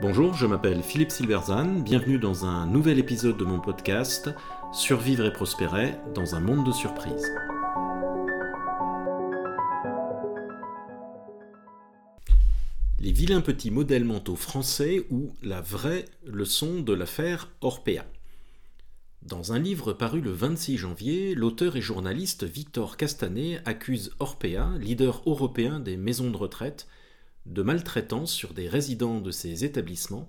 Bonjour, je m'appelle Philippe Silverzan, bienvenue dans un nouvel épisode de mon podcast Survivre et prospérer dans un monde de surprises. Les vilains petits modèles mentaux français ou la vraie leçon de l'affaire Orpea. Dans un livre paru le 26 janvier, l'auteur et journaliste Victor Castanet accuse Orpea, leader européen des maisons de retraite, de maltraitance sur des résidents de ces établissements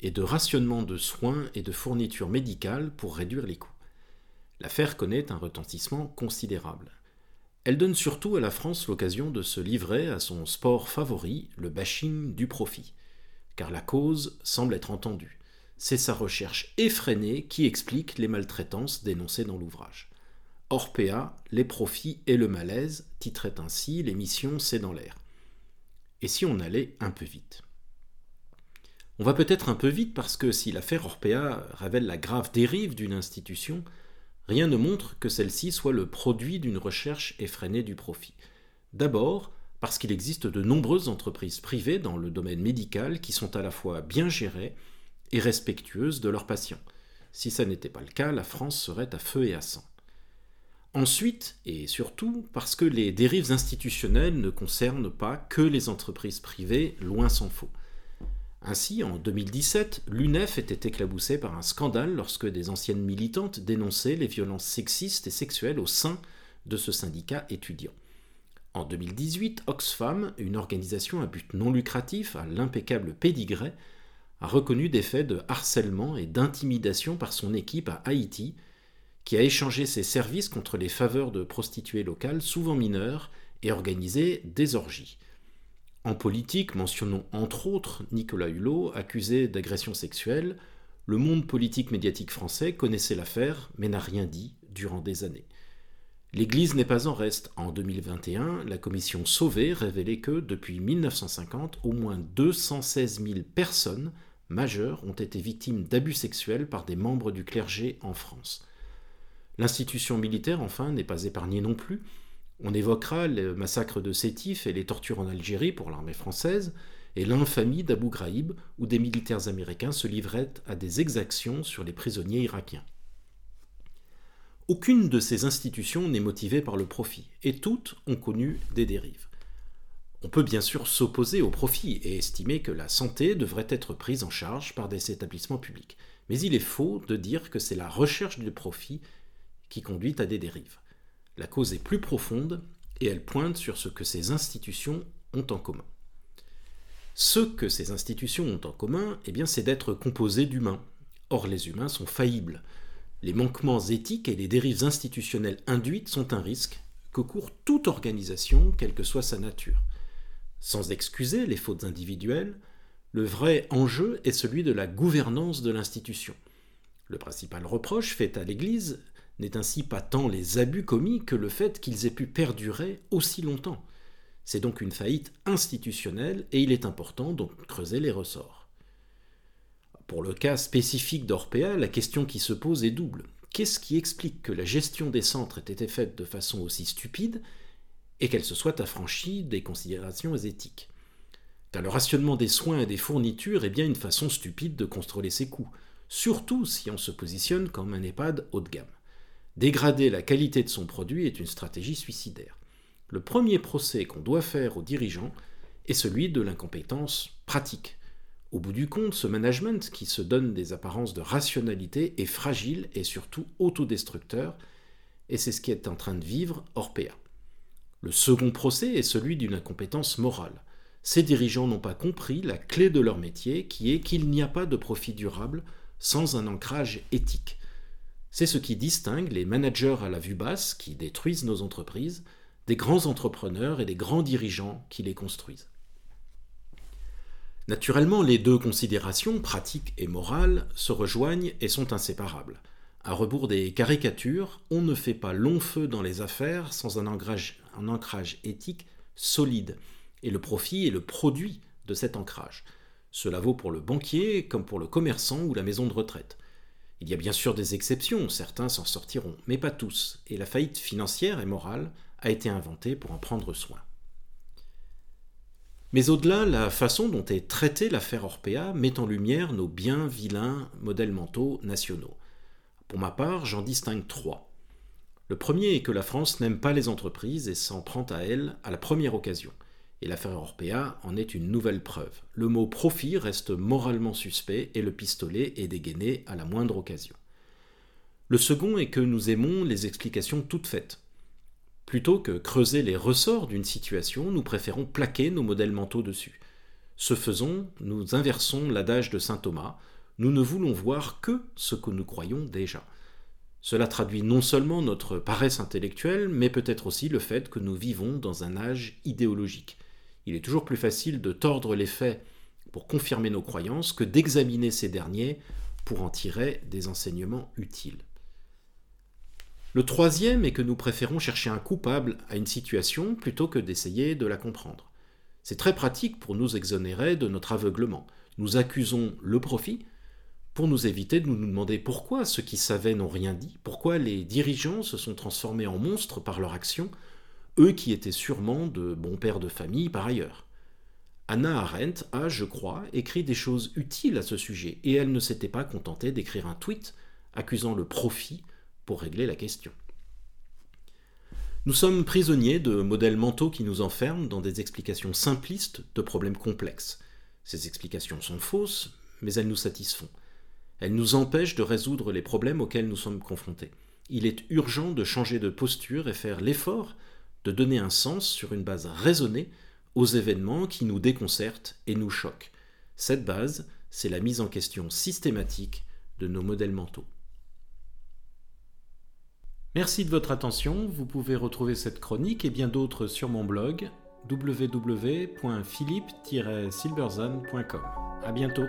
et de rationnement de soins et de fournitures médicales pour réduire les coûts. L'affaire connaît un retentissement considérable. Elle donne surtout à la France l'occasion de se livrer à son sport favori, le bashing du profit. Car la cause semble être entendue. C'est sa recherche effrénée qui explique les maltraitances dénoncées dans l'ouvrage. Orpea, les profits et le malaise, titrait ainsi l'émission C'est dans l'air. Et si on allait un peu vite? On va peut-être un peu vite parce que si l'affaire Orpea révèle la grave dérive d'une institution, rien ne montre que celle-ci soit le produit d'une recherche effrénée du profit. D'abord, parce qu'il existe de nombreuses entreprises privées dans le domaine médical qui sont à la fois bien gérées et respectueuses de leurs patients. Si ça n'était pas le cas, la France serait à feu et à sang. Ensuite, et surtout, parce que les dérives institutionnelles ne concernent pas que les entreprises privées, loin s'en faut. Ainsi, en 2017, l'UNEF était éclaboussée par un scandale lorsque des anciennes militantes dénonçaient les violences sexistes et sexuelles au sein de ce syndicat étudiant. En 2018, Oxfam, une organisation à but non lucratif à l'impeccable pédigré, a reconnu des faits de harcèlement et d'intimidation par son équipe à Haïti, qui a échangé ses services contre les faveurs de prostituées locales, souvent mineures, et organisé des orgies. En politique, mentionnons entre autres Nicolas Hulot, accusé d'agression sexuelle. Le monde politique médiatique français connaissait l'affaire, mais n'a rien dit durant des années. L'Église n'est pas en reste. En 2021, la commission Sauvé révélait que, depuis 1950, au moins 216 000 personnes majeures ont été victimes d'abus sexuels par des membres du clergé en France. L'institution militaire, enfin, n'est pas épargnée non plus. On évoquera le massacre de Sétif et les tortures en Algérie pour l'armée française, et l'infamie d'Abu Ghraib, où des militaires américains se livraient à des exactions sur les prisonniers irakiens. Aucune de ces institutions n'est motivée par le profit, et toutes ont connu des dérives. On peut bien sûr s'opposer au profit et estimer que la santé devrait être prise en charge par des établissements publics, mais il est faux de dire que c'est la recherche du profit qui conduit à des dérives. La cause est plus profonde et elle pointe sur ce que ces institutions ont en commun. Ce que ces institutions ont en commun, eh bien, c'est d'être composées d'humains. Or, les humains sont faillibles. Les manquements éthiques et les dérives institutionnelles induites sont un risque que court toute organisation, quelle que soit sa nature. Sans excuser les fautes individuelles, le vrai enjeu est celui de la gouvernance de l'institution. Le principal reproche fait à l'Église n'est ainsi pas tant les abus commis que le fait qu'ils aient pu perdurer aussi longtemps. C'est donc une faillite institutionnelle et il est important de creuser les ressorts. Pour le cas spécifique d'Orpea, la question qui se pose est double. Qu'est-ce qui explique que la gestion des centres ait été faite de façon aussi stupide et qu'elle se soit affranchie des considérations éthiques? Car le rationnement des soins et des fournitures est bien une façon stupide de contrôler ses coûts, surtout si on se positionne comme un EHPAD haut de gamme. Dégrader la qualité de son produit est une stratégie suicidaire. Le premier procès qu'on doit faire aux dirigeants est celui de l'incompétence pratique. Au bout du compte, ce management qui se donne des apparences de rationalité est fragile et surtout autodestructeur, et c'est ce qui est en train de vivre Orpea. Le second procès est celui d'une incompétence morale. Ces dirigeants n'ont pas compris la clé de leur métier qui est qu'il n'y a pas de profit durable sans un ancrage éthique. C'est ce qui distingue les managers à la vue basse qui détruisent nos entreprises des grands entrepreneurs et des grands dirigeants qui les construisent. Naturellement, les deux considérations, pratiques et morales, se rejoignent et sont inséparables. À rebours des caricatures, on ne fait pas long feu dans les affaires sans un ancrage, un ancrage éthique solide, et le profit est le produit de cet ancrage. Cela vaut pour le banquier comme pour le commerçant ou la maison de retraite. Il y a bien sûr des exceptions, certains s'en sortiront, mais pas tous, et la faillite financière et morale a été inventée pour en prendre soin. Mais au-delà, la façon dont est traitée l'affaire Orpea met en lumière nos bien vilains modèles mentaux nationaux. Pour ma part, j'en distingue trois. Le premier est que la France n'aime pas les entreprises et s'en prend à elles à la première occasion. Et l'affaire Orpea en est une nouvelle preuve. Le mot profit reste moralement suspect et le pistolet est dégainé à la moindre occasion. Le second est que nous aimons les explications toutes faites. Plutôt que creuser les ressorts d'une situation, nous préférons plaquer nos modèles mentaux dessus. Ce faisant, nous inversons l'adage de saint Thomas, nous ne voulons voir que ce que nous croyons déjà. Cela traduit non seulement notre paresse intellectuelle, mais peut-être aussi le fait que nous vivons dans un âge idéologique. Il est toujours plus facile de tordre les faits pour confirmer nos croyances que d'examiner ces derniers pour en tirer des enseignements utiles. Le troisième est que nous préférons chercher un coupable à une situation plutôt que d'essayer de la comprendre. C'est très pratique pour nous exonérer de notre aveuglement. Nous accusons le profit pour nous éviter de nous demander pourquoi ceux qui savaient n'ont rien dit, pourquoi les dirigeants se sont transformés en monstres par leur action, eux qui étaient sûrement de bons pères de famille par ailleurs. Anna Arendt a, je crois, écrit des choses utiles à ce sujet, et elle ne s'était pas contentée d'écrire un tweet accusant le profit pour régler la question. Nous sommes prisonniers de modèles mentaux qui nous enferment dans des explications simplistes de problèmes complexes. Ces explications sont fausses, mais elles nous satisfont. Elles nous empêchent de résoudre les problèmes auxquels nous sommes confrontés. Il est urgent de changer de posture et faire l'effort de donner un sens sur une base raisonnée aux événements qui nous déconcertent et nous choquent. Cette base, c'est la mise en question systématique de nos modèles mentaux. Merci de votre attention, vous pouvez retrouver cette chronique et bien d'autres sur mon blog www.philippe-silberzan.com. À bientôt.